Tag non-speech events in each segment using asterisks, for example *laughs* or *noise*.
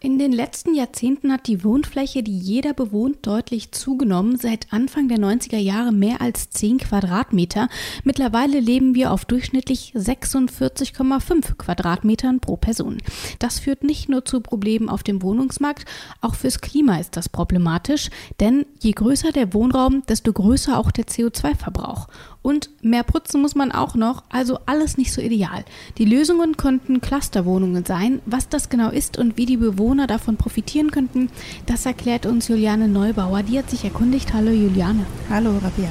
In den letzten Jahrzehnten hat die Wohnfläche, die jeder bewohnt, deutlich zugenommen. Seit Anfang der 90er Jahre mehr als 10 Quadratmeter. Mittlerweile leben wir auf durchschnittlich 46,5 Quadratmetern pro Person. Das führt nicht nur zu Problemen auf dem Wohnungsmarkt, auch fürs Klima ist das problematisch, denn je größer der Wohnraum, desto größer auch der CO2-Verbrauch. Und mehr putzen muss man auch noch, also alles nicht so ideal. Die Lösungen könnten Clusterwohnungen sein. Was das genau ist und wie die Bewohner davon profitieren könnten, das erklärt uns Juliane Neubauer. Die hat sich erkundigt. Hallo Juliane. Hallo Rabia.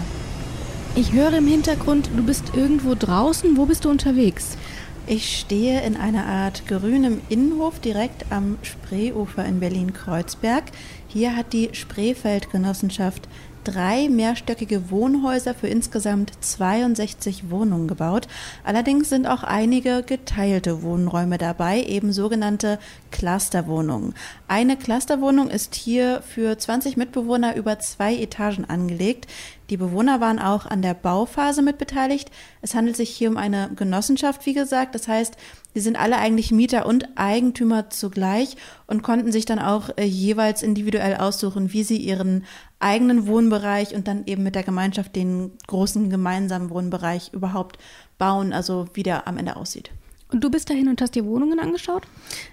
Ich höre im Hintergrund, du bist irgendwo draußen. Wo bist du unterwegs? Ich stehe in einer Art grünem Innenhof direkt am Spreeufer in Berlin-Kreuzberg. Hier hat die Spreefeld-Genossenschaft drei mehrstöckige Wohnhäuser für insgesamt 62 Wohnungen gebaut. Allerdings sind auch einige geteilte Wohnräume dabei, eben sogenannte Clusterwohnungen. Eine Clusterwohnung ist hier für 20 Mitbewohner über zwei Etagen angelegt. Die Bewohner waren auch an der Bauphase mit beteiligt. Es handelt sich hier um eine Genossenschaft, wie gesagt. Das heißt, sie sind alle eigentlich Mieter und Eigentümer zugleich und konnten sich dann auch äh, jeweils individuell aussuchen, wie sie ihren eigenen Wohnbereich und dann eben mit der Gemeinschaft den großen gemeinsamen Wohnbereich überhaupt bauen, also wie der am Ende aussieht. Und du bist dahin und hast dir Wohnungen angeschaut?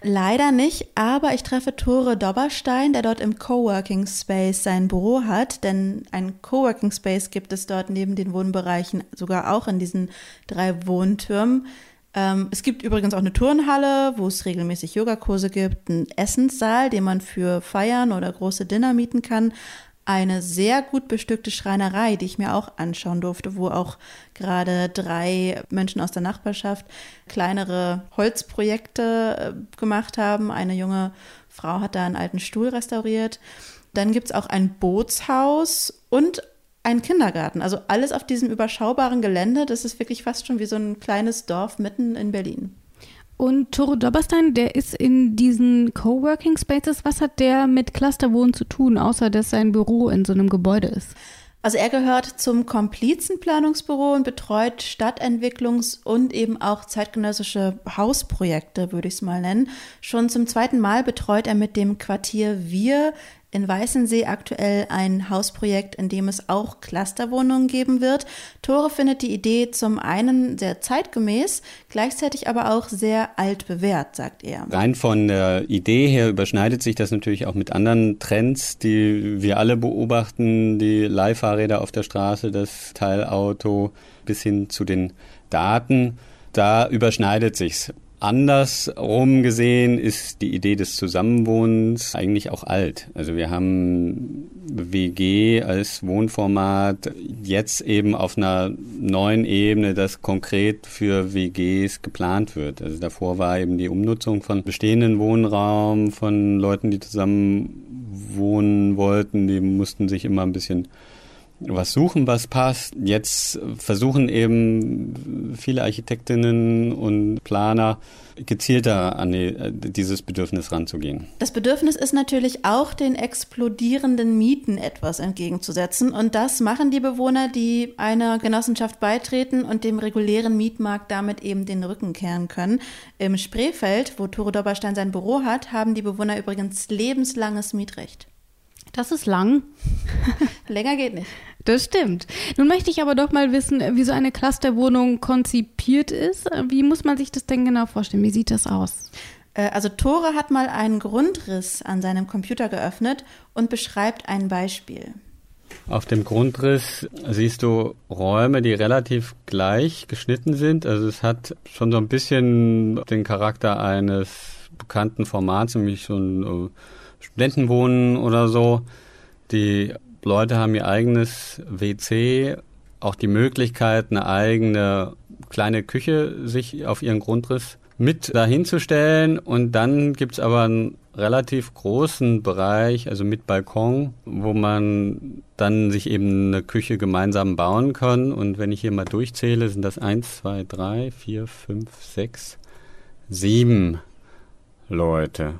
Leider nicht, aber ich treffe Tore Dobberstein, der dort im Coworking Space sein Büro hat, denn ein Coworking Space gibt es dort neben den Wohnbereichen sogar auch in diesen drei Wohntürmen. Ähm, es gibt übrigens auch eine Turnhalle, wo es regelmäßig Yogakurse gibt, einen Essenssaal, den man für Feiern oder große Dinner mieten kann, eine sehr gut bestückte Schreinerei, die ich mir auch anschauen durfte, wo auch gerade drei Menschen aus der Nachbarschaft kleinere Holzprojekte äh, gemacht haben. Eine junge Frau hat da einen alten Stuhl restauriert. Dann gibt es auch ein Bootshaus und ein Kindergarten. Also alles auf diesem überschaubaren Gelände. Das ist wirklich fast schon wie so ein kleines Dorf mitten in Berlin. Und Toro Dobberstein, der ist in diesen Coworking Spaces. Was hat der mit Clusterwohnen zu tun, außer dass sein Büro in so einem Gebäude ist? Also er gehört zum Komplizenplanungsbüro und betreut Stadtentwicklungs- und eben auch zeitgenössische Hausprojekte, würde ich es mal nennen. Schon zum zweiten Mal betreut er mit dem Quartier Wir in Weißensee aktuell ein Hausprojekt, in dem es auch Clusterwohnungen geben wird. Tore findet die Idee zum einen sehr zeitgemäß, gleichzeitig aber auch sehr altbewährt, sagt er. Rein von der Idee her überschneidet sich das natürlich auch mit anderen Trends, die wir alle beobachten, die Leihfahrräder auf der Straße, das Teilauto bis hin zu den Daten. Da überschneidet sich's. Andersrum gesehen ist die Idee des Zusammenwohnens eigentlich auch alt. Also wir haben WG als Wohnformat jetzt eben auf einer neuen Ebene, das konkret für WGs geplant wird. Also davor war eben die Umnutzung von bestehenden Wohnraum, von Leuten, die zusammen wohnen wollten, die mussten sich immer ein bisschen was suchen, was passt. Jetzt versuchen eben viele Architektinnen und Planer gezielter an die, dieses Bedürfnis ranzugehen. Das Bedürfnis ist natürlich auch den explodierenden Mieten etwas entgegenzusetzen. Und das machen die Bewohner, die einer Genossenschaft beitreten und dem regulären Mietmarkt damit eben den Rücken kehren können. Im Spreefeld, wo Tore Dobberstein sein Büro hat, haben die Bewohner übrigens lebenslanges Mietrecht. Das ist lang. *laughs* Länger geht nicht. Das stimmt. Nun möchte ich aber doch mal wissen, wie so eine Clusterwohnung konzipiert ist. Wie muss man sich das denn genau vorstellen? Wie sieht das aus? Äh, also Tore hat mal einen Grundriss an seinem Computer geöffnet und beschreibt ein Beispiel. Auf dem Grundriss siehst du Räume, die relativ gleich geschnitten sind. Also es hat schon so ein bisschen den Charakter eines bekannten Formats, nämlich so ein äh, Studentenwohnen oder so. Die Leute haben ihr eigenes WC, auch die Möglichkeit, eine eigene kleine Küche sich auf ihren Grundriss mit dahinzustellen. Und dann gibt's aber einen relativ großen Bereich, also mit Balkon, wo man dann sich eben eine Küche gemeinsam bauen kann. Und wenn ich hier mal durchzähle, sind das eins, zwei, drei, vier, fünf, sechs, sieben Leute.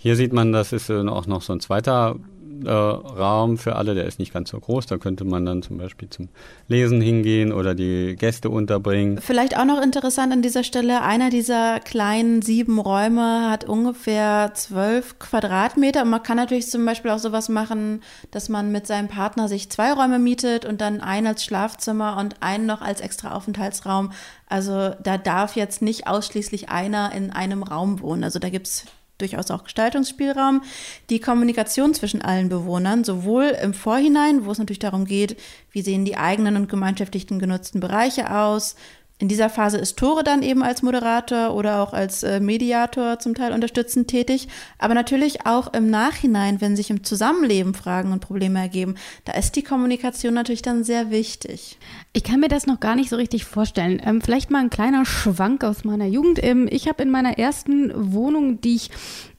Hier sieht man, das ist auch noch so ein zweiter äh, Raum für alle, der ist nicht ganz so groß. Da könnte man dann zum Beispiel zum Lesen hingehen oder die Gäste unterbringen. Vielleicht auch noch interessant an dieser Stelle, einer dieser kleinen sieben Räume hat ungefähr zwölf Quadratmeter. Und man kann natürlich zum Beispiel auch sowas machen, dass man mit seinem Partner sich zwei Räume mietet und dann einen als Schlafzimmer und einen noch als extra Aufenthaltsraum. Also da darf jetzt nicht ausschließlich einer in einem Raum wohnen. Also da gibt es durchaus auch Gestaltungsspielraum. Die Kommunikation zwischen allen Bewohnern, sowohl im Vorhinein, wo es natürlich darum geht, wie sehen die eigenen und gemeinschaftlichen genutzten Bereiche aus, in dieser Phase ist Tore dann eben als Moderator oder auch als äh, Mediator zum Teil unterstützend tätig, aber natürlich auch im Nachhinein, wenn sich im Zusammenleben Fragen und Probleme ergeben, da ist die Kommunikation natürlich dann sehr wichtig. Ich kann mir das noch gar nicht so richtig vorstellen. Ähm, vielleicht mal ein kleiner Schwank aus meiner Jugend. Ähm, ich habe in meiner ersten Wohnung, die ich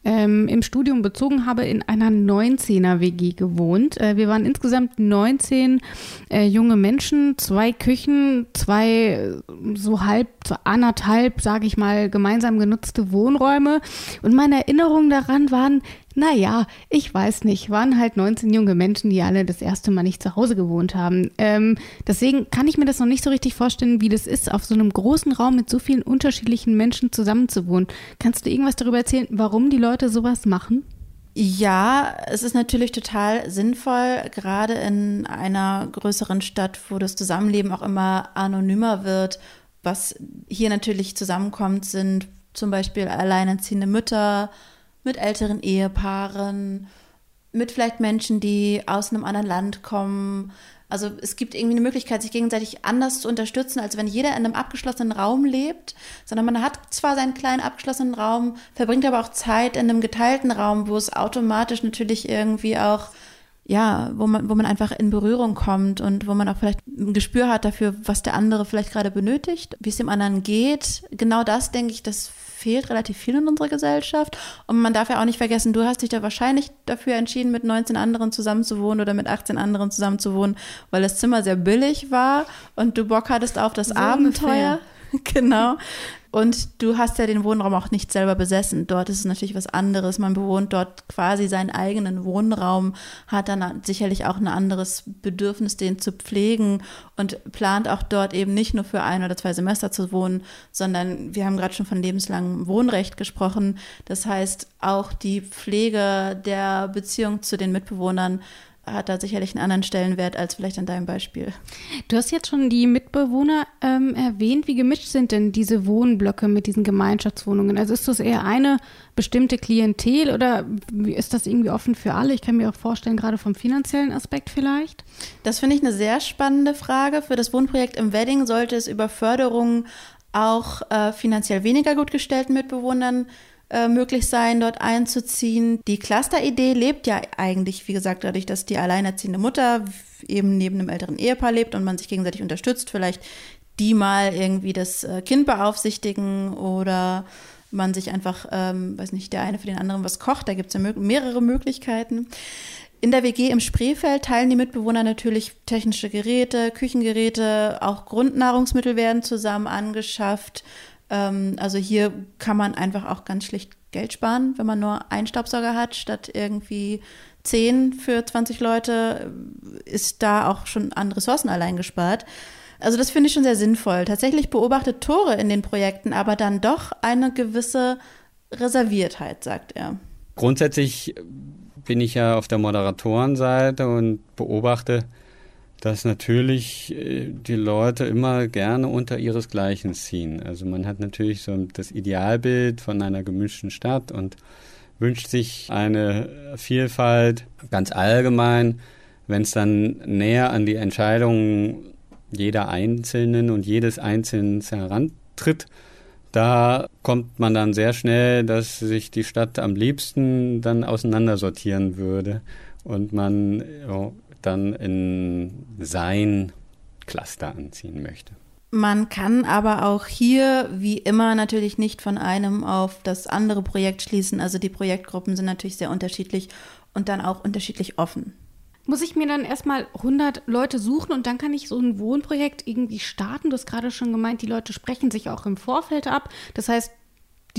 ähm, im Studium bezogen habe, in einer 19er WG gewohnt. Äh, wir waren insgesamt 19 äh, junge Menschen, zwei Küchen, zwei so halb, so anderthalb, sage ich mal, gemeinsam genutzte Wohnräume. Und meine Erinnerungen daran waren naja, ich weiß nicht, waren halt 19 junge Menschen, die alle das erste Mal nicht zu Hause gewohnt haben. Ähm, deswegen kann ich mir das noch nicht so richtig vorstellen, wie das ist, auf so einem großen Raum mit so vielen unterschiedlichen Menschen zusammenzuwohnen. Kannst du irgendwas darüber erzählen, warum die Leute sowas machen? Ja, es ist natürlich total sinnvoll, gerade in einer größeren Stadt, wo das Zusammenleben auch immer anonymer wird. Was hier natürlich zusammenkommt, sind zum Beispiel alleinerziehende Mütter, mit älteren Ehepaaren, mit vielleicht Menschen, die aus einem anderen Land kommen. Also es gibt irgendwie eine Möglichkeit, sich gegenseitig anders zu unterstützen, als wenn jeder in einem abgeschlossenen Raum lebt, sondern man hat zwar seinen kleinen abgeschlossenen Raum, verbringt aber auch Zeit in einem geteilten Raum, wo es automatisch natürlich irgendwie auch ja, wo man, wo man einfach in Berührung kommt und wo man auch vielleicht ein Gespür hat dafür, was der andere vielleicht gerade benötigt, wie es dem anderen geht. Genau das, denke ich, das fehlt relativ viel in unserer Gesellschaft. Und man darf ja auch nicht vergessen, du hast dich da wahrscheinlich dafür entschieden, mit 19 anderen zusammenzuwohnen oder mit 18 anderen zusammenzuwohnen, weil das Zimmer sehr billig war und du Bock hattest auf das so Abenteuer. Ungefähr. *laughs* genau. Und du hast ja den Wohnraum auch nicht selber besessen. Dort ist es natürlich was anderes. Man bewohnt dort quasi seinen eigenen Wohnraum, hat dann sicherlich auch ein anderes Bedürfnis, den zu pflegen und plant auch dort eben nicht nur für ein oder zwei Semester zu wohnen, sondern wir haben gerade schon von lebenslangem Wohnrecht gesprochen. Das heißt, auch die Pflege der Beziehung zu den Mitbewohnern hat da sicherlich einen anderen Stellenwert als vielleicht an deinem Beispiel. Du hast jetzt schon die Mitbewohner ähm, erwähnt. Wie gemischt sind denn diese Wohnblöcke mit diesen Gemeinschaftswohnungen? Also ist das eher eine bestimmte Klientel oder ist das irgendwie offen für alle? Ich kann mir auch vorstellen, gerade vom finanziellen Aspekt vielleicht. Das finde ich eine sehr spannende Frage. Für das Wohnprojekt im Wedding sollte es über Förderung auch äh, finanziell weniger gut gestellten Mitbewohnern äh, möglich sein, dort einzuziehen. Die Cluster-Idee lebt ja eigentlich, wie gesagt, dadurch, dass die alleinerziehende Mutter eben neben einem älteren Ehepaar lebt und man sich gegenseitig unterstützt, vielleicht die mal irgendwie das äh, Kind beaufsichtigen oder man sich einfach, ähm, weiß nicht, der eine für den anderen was kocht. Da gibt es ja mehrere Möglichkeiten. In der WG im Spreefeld teilen die Mitbewohner natürlich technische Geräte, Küchengeräte, auch Grundnahrungsmittel werden zusammen angeschafft. Ähm, also hier kann man einfach auch ganz schlicht Geld sparen, wenn man nur einen Staubsauger hat, statt irgendwie zehn für 20 Leute, ist da auch schon an Ressourcen allein gespart. Also das finde ich schon sehr sinnvoll. Tatsächlich beobachtet Tore in den Projekten aber dann doch eine gewisse Reserviertheit, sagt er. Grundsätzlich bin ich ja auf der Moderatorenseite und beobachte, dass natürlich äh, die Leute immer gerne unter ihresgleichen ziehen. Also man hat natürlich so das Idealbild von einer gemischten Stadt und wünscht sich eine Vielfalt ganz allgemein. Wenn es dann näher an die Entscheidungen jeder Einzelnen und jedes Einzelnen herantritt, da kommt man dann sehr schnell, dass sich die Stadt am liebsten dann auseinandersortieren würde und man dann in sein Cluster anziehen möchte. Man kann aber auch hier, wie immer, natürlich nicht von einem auf das andere Projekt schließen. Also die Projektgruppen sind natürlich sehr unterschiedlich und dann auch unterschiedlich offen. Muss ich mir dann erstmal 100 Leute suchen und dann kann ich so ein Wohnprojekt irgendwie starten? Du hast gerade schon gemeint, die Leute sprechen sich auch im Vorfeld ab. Das heißt,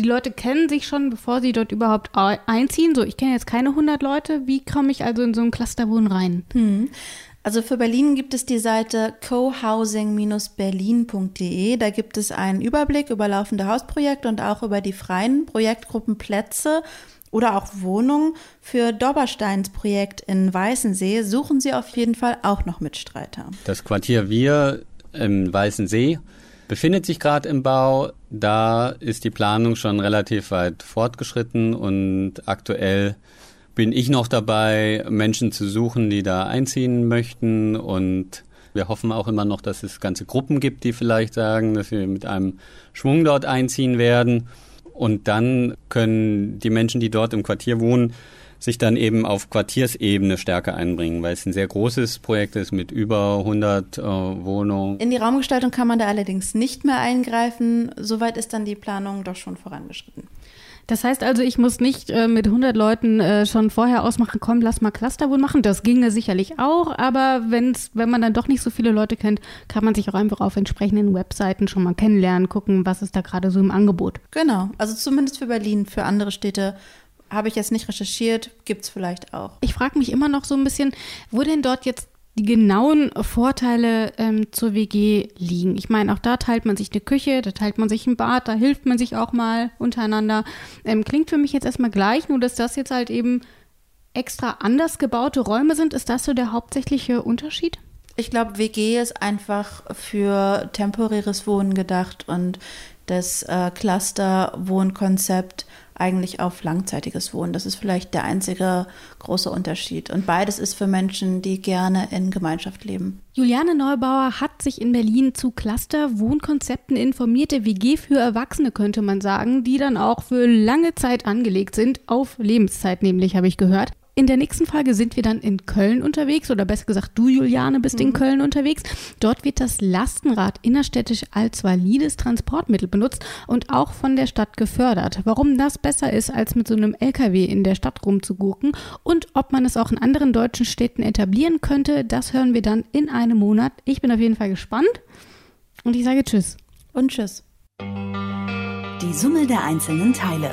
die Leute kennen sich schon, bevor sie dort überhaupt einziehen. So, ich kenne jetzt keine 100 Leute. Wie komme ich also in so ein Clusterwohn rein? Hm. Also für Berlin gibt es die Seite cohousing-berlin.de. Da gibt es einen Überblick über laufende Hausprojekte und auch über die freien Projektgruppenplätze oder auch Wohnungen. Für Dobbersteins Projekt in Weißensee suchen Sie auf jeden Fall auch noch Mitstreiter. Das Quartier Wir im Weißensee befindet sich gerade im Bau. Da ist die Planung schon relativ weit fortgeschritten und aktuell bin ich noch dabei, Menschen zu suchen, die da einziehen möchten und wir hoffen auch immer noch, dass es ganze Gruppen gibt, die vielleicht sagen, dass wir mit einem Schwung dort einziehen werden. Und dann können die Menschen, die dort im Quartier wohnen, sich dann eben auf Quartiersebene stärker einbringen, weil es ein sehr großes Projekt ist mit über 100 äh, Wohnungen. In die Raumgestaltung kann man da allerdings nicht mehr eingreifen. Soweit ist dann die Planung doch schon vorangeschritten. Das heißt also, ich muss nicht äh, mit 100 Leuten äh, schon vorher ausmachen, komm, lass mal Clusterwohn machen. Das ginge sicherlich auch, aber wenn's, wenn man dann doch nicht so viele Leute kennt, kann man sich auch einfach auf entsprechenden Webseiten schon mal kennenlernen, gucken, was ist da gerade so im Angebot. Genau, also zumindest für Berlin, für andere Städte habe ich jetzt nicht recherchiert, gibt es vielleicht auch. Ich frage mich immer noch so ein bisschen, wo denn dort jetzt die genauen Vorteile ähm, zur WG liegen. Ich meine, auch da teilt man sich eine Küche, da teilt man sich ein Bad, da hilft man sich auch mal untereinander. Ähm, klingt für mich jetzt erstmal gleich, nur dass das jetzt halt eben extra anders gebaute Räume sind. Ist das so der hauptsächliche Unterschied? Ich glaube, WG ist einfach für temporäres Wohnen gedacht und das äh, Cluster-Wohnkonzept eigentlich auf langzeitiges Wohnen. Das ist vielleicht der einzige große Unterschied. Und beides ist für Menschen, die gerne in Gemeinschaft leben. Juliane Neubauer hat sich in Berlin zu Cluster-Wohnkonzepten informierte WG für Erwachsene, könnte man sagen, die dann auch für lange Zeit angelegt sind, auf Lebenszeit nämlich, habe ich gehört. In der nächsten Folge sind wir dann in Köln unterwegs oder besser gesagt, du, Juliane, bist mhm. in Köln unterwegs. Dort wird das Lastenrad innerstädtisch als valides Transportmittel benutzt und auch von der Stadt gefördert. Warum das besser ist, als mit so einem LKW in der Stadt rumzugucken und ob man es auch in anderen deutschen Städten etablieren könnte, das hören wir dann in einem Monat. Ich bin auf jeden Fall gespannt und ich sage Tschüss. Und Tschüss. Die Summe der einzelnen Teile.